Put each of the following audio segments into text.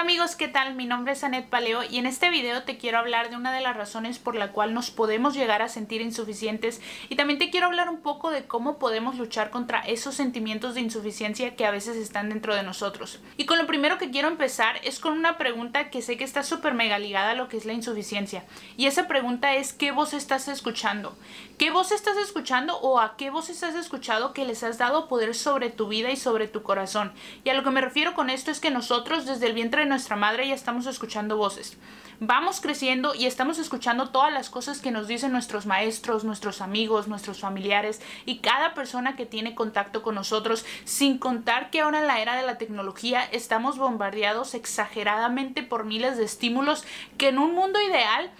Amigos, ¿qué tal? Mi nombre es Anet Paleo y en este video te quiero hablar de una de las razones por la cual nos podemos llegar a sentir insuficientes y también te quiero hablar un poco de cómo podemos luchar contra esos sentimientos de insuficiencia que a veces están dentro de nosotros. Y con lo primero que quiero empezar es con una pregunta que sé que está súper mega ligada a lo que es la insuficiencia. Y esa pregunta es ¿qué voz estás escuchando? ¿Qué voz estás escuchando o a qué voz estás escuchado que les has dado poder sobre tu vida y sobre tu corazón? Y a lo que me refiero con esto es que nosotros desde el vientre nuestra madre ya estamos escuchando voces. Vamos creciendo y estamos escuchando todas las cosas que nos dicen nuestros maestros, nuestros amigos, nuestros familiares y cada persona que tiene contacto con nosotros, sin contar que ahora en la era de la tecnología estamos bombardeados exageradamente por miles de estímulos que en un mundo ideal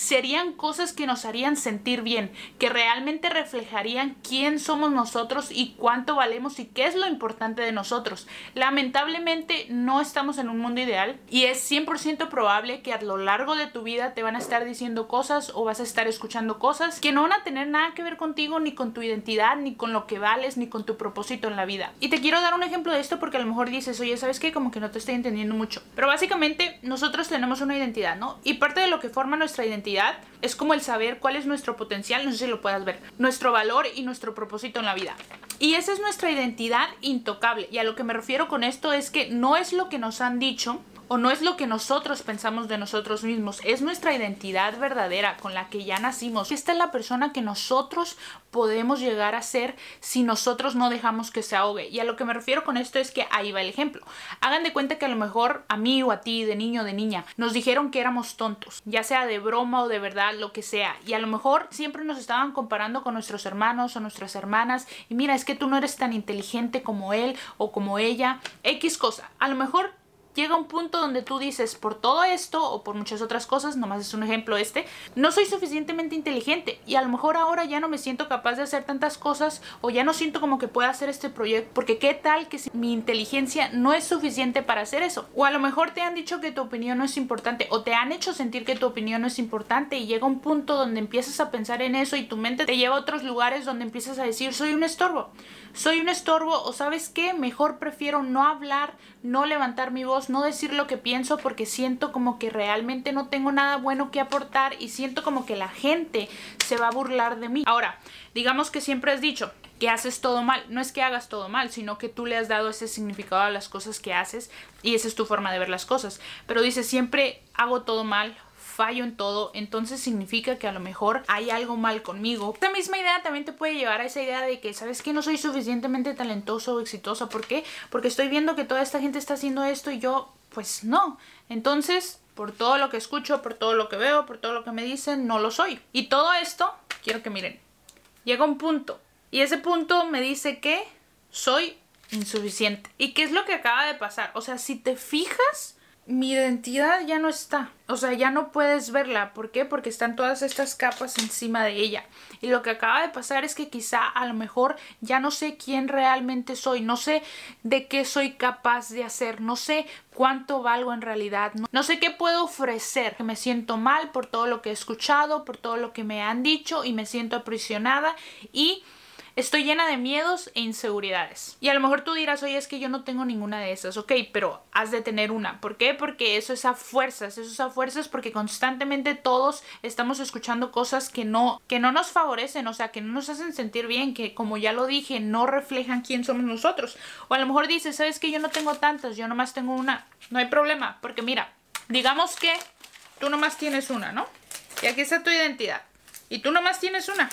serían cosas que nos harían sentir bien, que realmente reflejarían quién somos nosotros y cuánto valemos y qué es lo importante de nosotros. Lamentablemente no estamos en un mundo ideal y es 100% probable que a lo largo de tu vida te van a estar diciendo cosas o vas a estar escuchando cosas que no van a tener nada que ver contigo, ni con tu identidad, ni con lo que vales, ni con tu propósito en la vida. Y te quiero dar un ejemplo de esto porque a lo mejor dices, oye, ¿sabes qué? Como que no te estoy entendiendo mucho. Pero básicamente nosotros tenemos una identidad, ¿no? Y parte de lo que forma nuestra identidad es como el saber cuál es nuestro potencial, no sé si lo puedas ver, nuestro valor y nuestro propósito en la vida. Y esa es nuestra identidad intocable. Y a lo que me refiero con esto es que no es lo que nos han dicho, o no es lo que nosotros pensamos de nosotros mismos, es nuestra identidad verdadera con la que ya nacimos. Esta es la persona que nosotros podemos llegar a ser si nosotros no dejamos que se ahogue. Y a lo que me refiero con esto es que ahí va el ejemplo. Hagan de cuenta que a lo mejor a mí o a ti, de niño o de niña, nos dijeron que éramos tontos, ya sea de broma o de verdad, lo que sea. Y a lo mejor siempre nos estaban comparando con nuestros hermanos o nuestras hermanas. Y mira, es que tú no eres tan inteligente como él o como ella. X cosa. A lo mejor llega un punto donde tú dices, por todo esto o por muchas otras cosas, nomás es un ejemplo este, no soy suficientemente inteligente y a lo mejor ahora ya no me siento capaz de hacer tantas cosas o ya no siento como que pueda hacer este proyecto, porque qué tal que si mi inteligencia no es suficiente para hacer eso. O a lo mejor te han dicho que tu opinión no es importante o te han hecho sentir que tu opinión no es importante y llega un punto donde empiezas a pensar en eso y tu mente te lleva a otros lugares donde empiezas a decir, soy un estorbo, soy un estorbo o sabes qué, mejor prefiero no hablar, no levantar mi voz, no decir lo que pienso porque siento como que realmente no tengo nada bueno que aportar y siento como que la gente se va a burlar de mí. Ahora, digamos que siempre has dicho que haces todo mal. No es que hagas todo mal, sino que tú le has dado ese significado a las cosas que haces y esa es tu forma de ver las cosas. Pero dices, siempre hago todo mal, fallo en todo, entonces significa que a lo mejor hay algo mal conmigo. Esta misma idea también te puede llevar a esa idea de que, ¿sabes que No soy suficientemente talentoso o exitoso. ¿Por qué? Porque estoy viendo que toda esta gente está haciendo esto y yo, pues no. Entonces, por todo lo que escucho, por todo lo que veo, por todo lo que me dicen, no lo soy. Y todo esto, quiero que miren, llega un punto. Y ese punto me dice que soy insuficiente. ¿Y qué es lo que acaba de pasar? O sea, si te fijas, mi identidad ya no está. O sea, ya no puedes verla. ¿Por qué? Porque están todas estas capas encima de ella. Y lo que acaba de pasar es que quizá a lo mejor ya no sé quién realmente soy. No sé de qué soy capaz de hacer. No sé cuánto valgo en realidad. No, sé qué puedo ofrecer. Me siento mal por todo lo que he escuchado, por todo lo que me han dicho y me siento aprisionada y Estoy llena de miedos e inseguridades. Y a lo mejor tú dirás, oye, es que yo no tengo ninguna de esas. Ok, pero has de tener una. ¿Por qué? Porque eso es a fuerzas. Eso es a fuerzas porque constantemente todos estamos escuchando cosas que no, que no nos favorecen, o sea, que no nos hacen sentir bien, que como ya lo dije, no reflejan quién somos nosotros. O a lo mejor dices, ¿sabes que yo no tengo tantas? Yo nomás tengo una. No hay problema, porque mira, digamos que tú nomás tienes una, ¿no? Y aquí está tu identidad. Y tú nomás tienes una.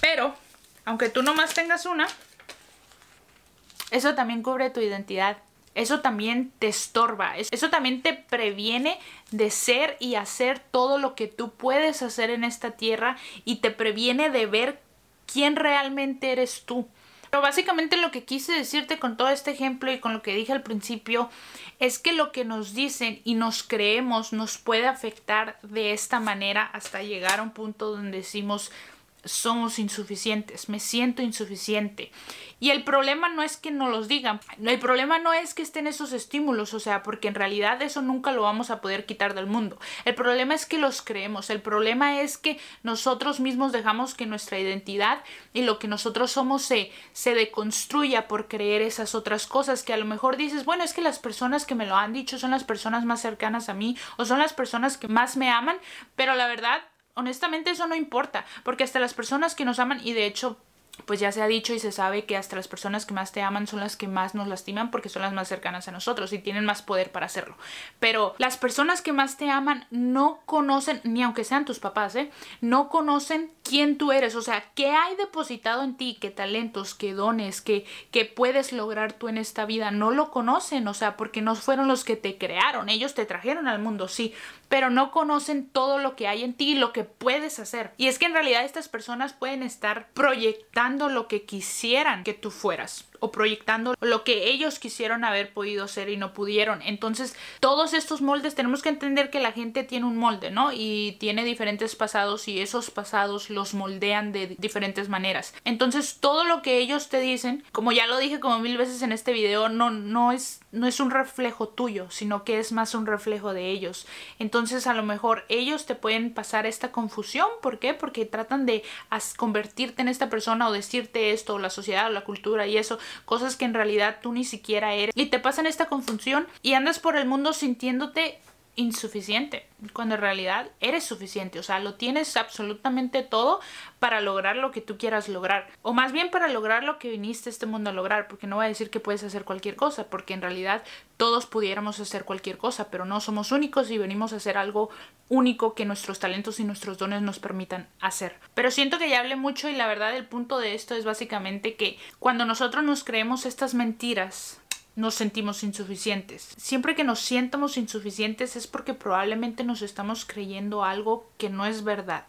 Pero aunque tú nomás tengas una, eso también cubre tu identidad. Eso también te estorba. Eso también te previene de ser y hacer todo lo que tú puedes hacer en esta tierra y te previene de ver quién realmente eres tú. Pero básicamente lo que quise decirte con todo este ejemplo y con lo que dije al principio es que lo que nos dicen y nos creemos nos puede afectar de esta manera hasta llegar a un punto donde decimos somos insuficientes, me siento insuficiente. Y el problema no es que no los digan, el problema no es que estén esos estímulos, o sea, porque en realidad eso nunca lo vamos a poder quitar del mundo. El problema es que los creemos, el problema es que nosotros mismos dejamos que nuestra identidad y lo que nosotros somos se, se deconstruya por creer esas otras cosas que a lo mejor dices, bueno, es que las personas que me lo han dicho son las personas más cercanas a mí o son las personas que más me aman, pero la verdad honestamente eso no importa, porque hasta las personas que nos aman, y de hecho pues ya se ha dicho y se sabe que hasta las personas que más te aman son las que más nos lastiman porque son las más cercanas a nosotros y tienen más poder para hacerlo. Pero las personas que más te aman no conocen, ni aunque sean tus papás, ¿eh? no conocen quién tú eres, o sea, qué hay depositado en ti, qué talentos, qué dones, qué, qué puedes lograr tú en esta vida. No lo conocen, o sea, porque no fueron los que te crearon, ellos te trajeron al mundo, sí, pero no conocen todo lo que hay en ti, lo que puedes hacer. Y es que en realidad estas personas pueden estar proyectando lo que quisieran que tú fueras o proyectando lo que ellos quisieron haber podido ser y no pudieron. Entonces, todos estos moldes tenemos que entender que la gente tiene un molde, ¿no? Y tiene diferentes pasados y esos pasados los moldean de diferentes maneras. Entonces, todo lo que ellos te dicen, como ya lo dije como mil veces en este video, no, no es no es un reflejo tuyo, sino que es más un reflejo de ellos. Entonces a lo mejor ellos te pueden pasar esta confusión. ¿Por qué? Porque tratan de convertirte en esta persona o decirte esto, o la sociedad o la cultura y eso, cosas que en realidad tú ni siquiera eres. Y te pasan esta confusión y andas por el mundo sintiéndote insuficiente, cuando en realidad eres suficiente, o sea, lo tienes absolutamente todo para lograr lo que tú quieras lograr, o más bien para lograr lo que viniste a este mundo a lograr, porque no voy a decir que puedes hacer cualquier cosa, porque en realidad todos pudiéramos hacer cualquier cosa, pero no somos únicos y venimos a hacer algo único que nuestros talentos y nuestros dones nos permitan hacer. Pero siento que ya hablé mucho y la verdad el punto de esto es básicamente que cuando nosotros nos creemos estas mentiras, nos sentimos insuficientes. Siempre que nos sientamos insuficientes es porque probablemente nos estamos creyendo algo que no es verdad.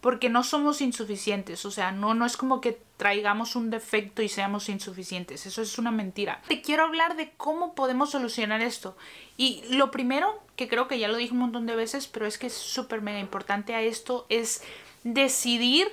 Porque no somos insuficientes, o sea, no, no es como que traigamos un defecto y seamos insuficientes, eso es una mentira. Te quiero hablar de cómo podemos solucionar esto. Y lo primero, que creo que ya lo dije un montón de veces, pero es que es súper mega importante a esto, es decidir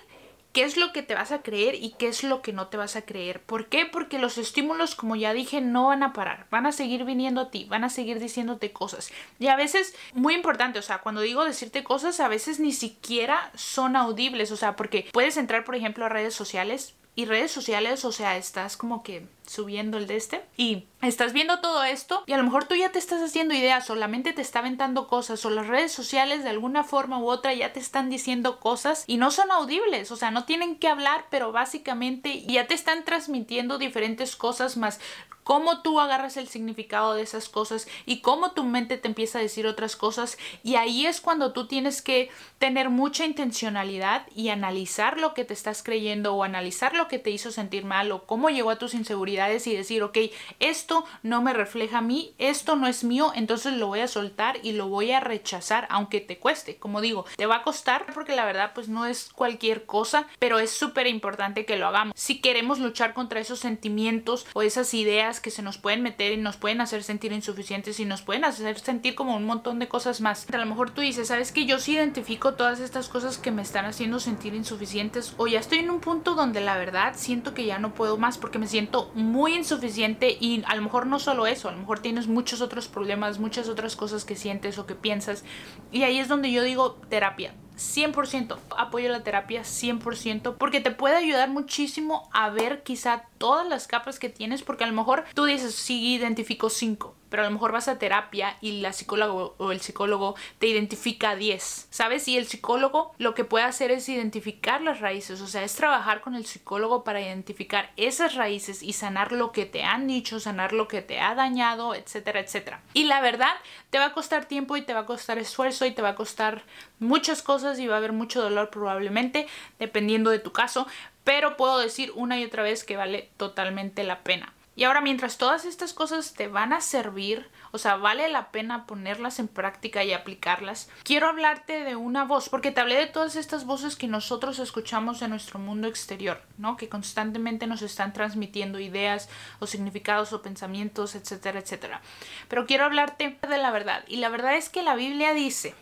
qué es lo que te vas a creer y qué es lo que no te vas a creer. ¿Por qué? Porque los estímulos, como ya dije, no van a parar, van a seguir viniendo a ti, van a seguir diciéndote cosas. Y a veces, muy importante, o sea, cuando digo decirte cosas, a veces ni siquiera son audibles, o sea, porque puedes entrar, por ejemplo, a redes sociales y redes sociales, o sea, estás como que subiendo el de este y estás viendo todo esto y a lo mejor tú ya te estás haciendo ideas o la mente te está aventando cosas o las redes sociales de alguna forma u otra ya te están diciendo cosas y no son audibles, o sea, no tienen que hablar, pero básicamente ya te están transmitiendo diferentes cosas más cómo tú agarras el significado de esas cosas y cómo tu mente te empieza a decir otras cosas y ahí es cuando tú tienes que tener mucha intencionalidad y analizar lo que te estás creyendo o analizar lo que te hizo sentir mal o cómo llegó a tus inseguridades y decir, ok, esto no me refleja a mí, esto no es mío, entonces lo voy a soltar y lo voy a rechazar aunque te cueste. Como digo, te va a costar porque la verdad pues no es cualquier cosa, pero es súper importante que lo hagamos. Si queremos luchar contra esos sentimientos o esas ideas que se nos pueden meter y nos pueden hacer sentir insuficientes y nos pueden hacer sentir como un montón de cosas más. A lo mejor tú dices, ¿sabes que Yo sí identifico todas estas cosas que me están haciendo sentir insuficientes o ya estoy en un punto donde la verdad siento que ya no puedo más porque me siento muy insuficiente y a lo mejor no solo eso, a lo mejor tienes muchos otros problemas, muchas otras cosas que sientes o que piensas y ahí es donde yo digo terapia 100% apoyo la terapia 100% porque te puede ayudar muchísimo a ver quizá todas las capas que tienes porque a lo mejor tú dices sí identifico 5 pero a lo mejor vas a terapia y la psicóloga o el psicólogo te identifica a 10, ¿sabes? Y el psicólogo lo que puede hacer es identificar las raíces, o sea, es trabajar con el psicólogo para identificar esas raíces y sanar lo que te han dicho, sanar lo que te ha dañado, etcétera, etcétera. Y la verdad, te va a costar tiempo y te va a costar esfuerzo y te va a costar muchas cosas y va a haber mucho dolor probablemente, dependiendo de tu caso, pero puedo decir una y otra vez que vale totalmente la pena. Y ahora mientras todas estas cosas te van a servir, o sea, vale la pena ponerlas en práctica y aplicarlas, quiero hablarte de una voz, porque te hablé de todas estas voces que nosotros escuchamos en nuestro mundo exterior, ¿no? Que constantemente nos están transmitiendo ideas o significados o pensamientos, etcétera, etcétera. Pero quiero hablarte de la verdad. Y la verdad es que la Biblia dice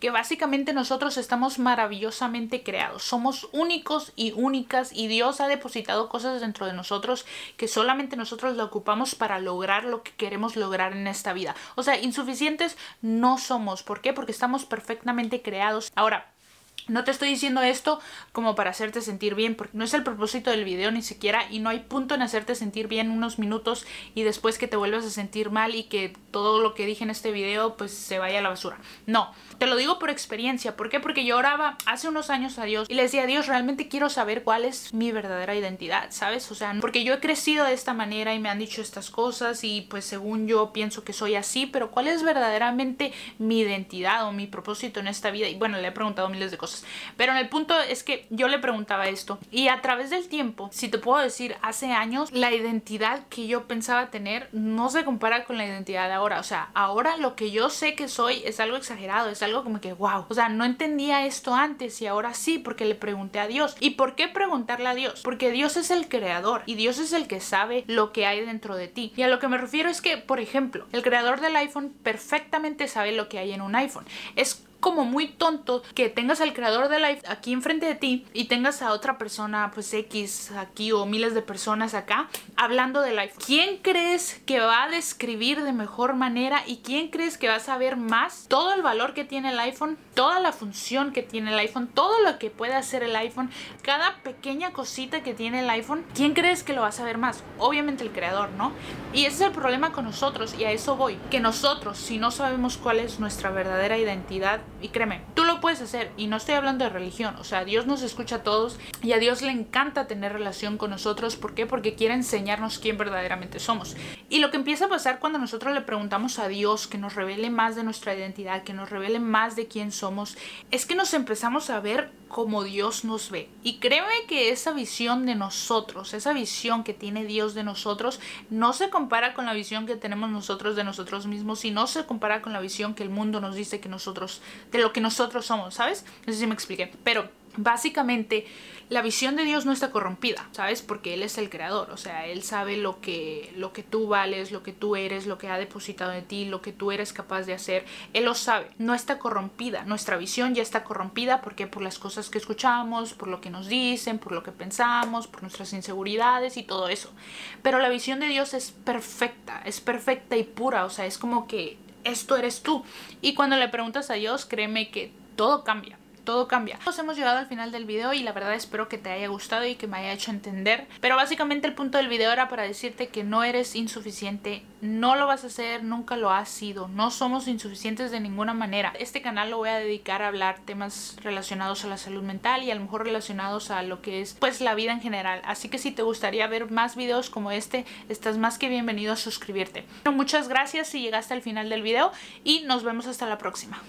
que básicamente nosotros estamos maravillosamente creados, somos únicos y únicas y Dios ha depositado cosas dentro de nosotros que solamente nosotros lo ocupamos para lograr lo que queremos lograr en esta vida. O sea, insuficientes no somos. ¿Por qué? Porque estamos perfectamente creados. Ahora, no te estoy diciendo esto como para hacerte sentir bien, porque no es el propósito del video ni siquiera y no hay punto en hacerte sentir bien unos minutos y después que te vuelvas a sentir mal y que todo lo que dije en este video pues se vaya a la basura. No, te lo digo por experiencia. ¿Por qué? Porque yo oraba hace unos años a Dios y le decía Dios, realmente quiero saber cuál es mi verdadera identidad, ¿sabes? O sea, porque yo he crecido de esta manera y me han dicho estas cosas y pues según yo pienso que soy así, pero ¿cuál es verdaderamente mi identidad o mi propósito en esta vida? Y bueno, le he preguntado miles de cosas pero en el punto es que yo le preguntaba esto y a través del tiempo, si te puedo decir, hace años la identidad que yo pensaba tener no se compara con la identidad de ahora. O sea, ahora lo que yo sé que soy es algo exagerado, es algo como que wow. O sea, no entendía esto antes y ahora sí porque le pregunté a Dios. ¿Y por qué preguntarle a Dios? Porque Dios es el creador y Dios es el que sabe lo que hay dentro de ti. Y a lo que me refiero es que, por ejemplo, el creador del iPhone perfectamente sabe lo que hay en un iPhone. Es como muy tonto que tengas al creador de Life aquí enfrente de ti y tengas a otra persona, pues X aquí o miles de personas acá hablando del iPhone. ¿Quién crees que va a describir de mejor manera y quién crees que va a saber más todo el valor que tiene el iPhone, toda la función que tiene el iPhone, todo lo que puede hacer el iPhone, cada pequeña cosita que tiene el iPhone? ¿Quién crees que lo va a saber más? Obviamente el creador, ¿no? Y ese es el problema con nosotros y a eso voy, que nosotros si no sabemos cuál es nuestra verdadera identidad, y créeme, tú lo puedes hacer. Y no estoy hablando de religión. O sea, Dios nos escucha a todos y a Dios le encanta tener relación con nosotros. ¿Por qué? Porque quiere enseñarnos quién verdaderamente somos. Y lo que empieza a pasar cuando nosotros le preguntamos a Dios que nos revele más de nuestra identidad, que nos revele más de quién somos, es que nos empezamos a ver como Dios nos ve. Y créeme que esa visión de nosotros, esa visión que tiene Dios de nosotros, no se compara con la visión que tenemos nosotros de nosotros mismos y no se compara con la visión que el mundo nos dice que nosotros, de lo que nosotros somos, ¿sabes? No sé si me expliqué. Pero básicamente la visión de Dios no está corrompida, ¿sabes? Porque Él es el creador, o sea, Él sabe lo que, lo que tú vales, lo que tú eres, lo que ha depositado en ti, lo que tú eres capaz de hacer, Él lo sabe, no está corrompida, nuestra visión ya está corrompida porque por las cosas que escuchamos, por lo que nos dicen, por lo que pensamos, por nuestras inseguridades y todo eso. Pero la visión de Dios es perfecta, es perfecta y pura, o sea, es como que esto eres tú. Y cuando le preguntas a Dios, créeme que todo cambia todo cambia. Nos hemos llegado al final del video y la verdad espero que te haya gustado y que me haya hecho entender. Pero básicamente el punto del video era para decirte que no eres insuficiente, no lo vas a hacer, nunca lo has sido, no somos insuficientes de ninguna manera. Este canal lo voy a dedicar a hablar temas relacionados a la salud mental y a lo mejor relacionados a lo que es pues la vida en general. Así que si te gustaría ver más videos como este, estás más que bienvenido a suscribirte. muchas gracias si llegaste al final del video y nos vemos hasta la próxima.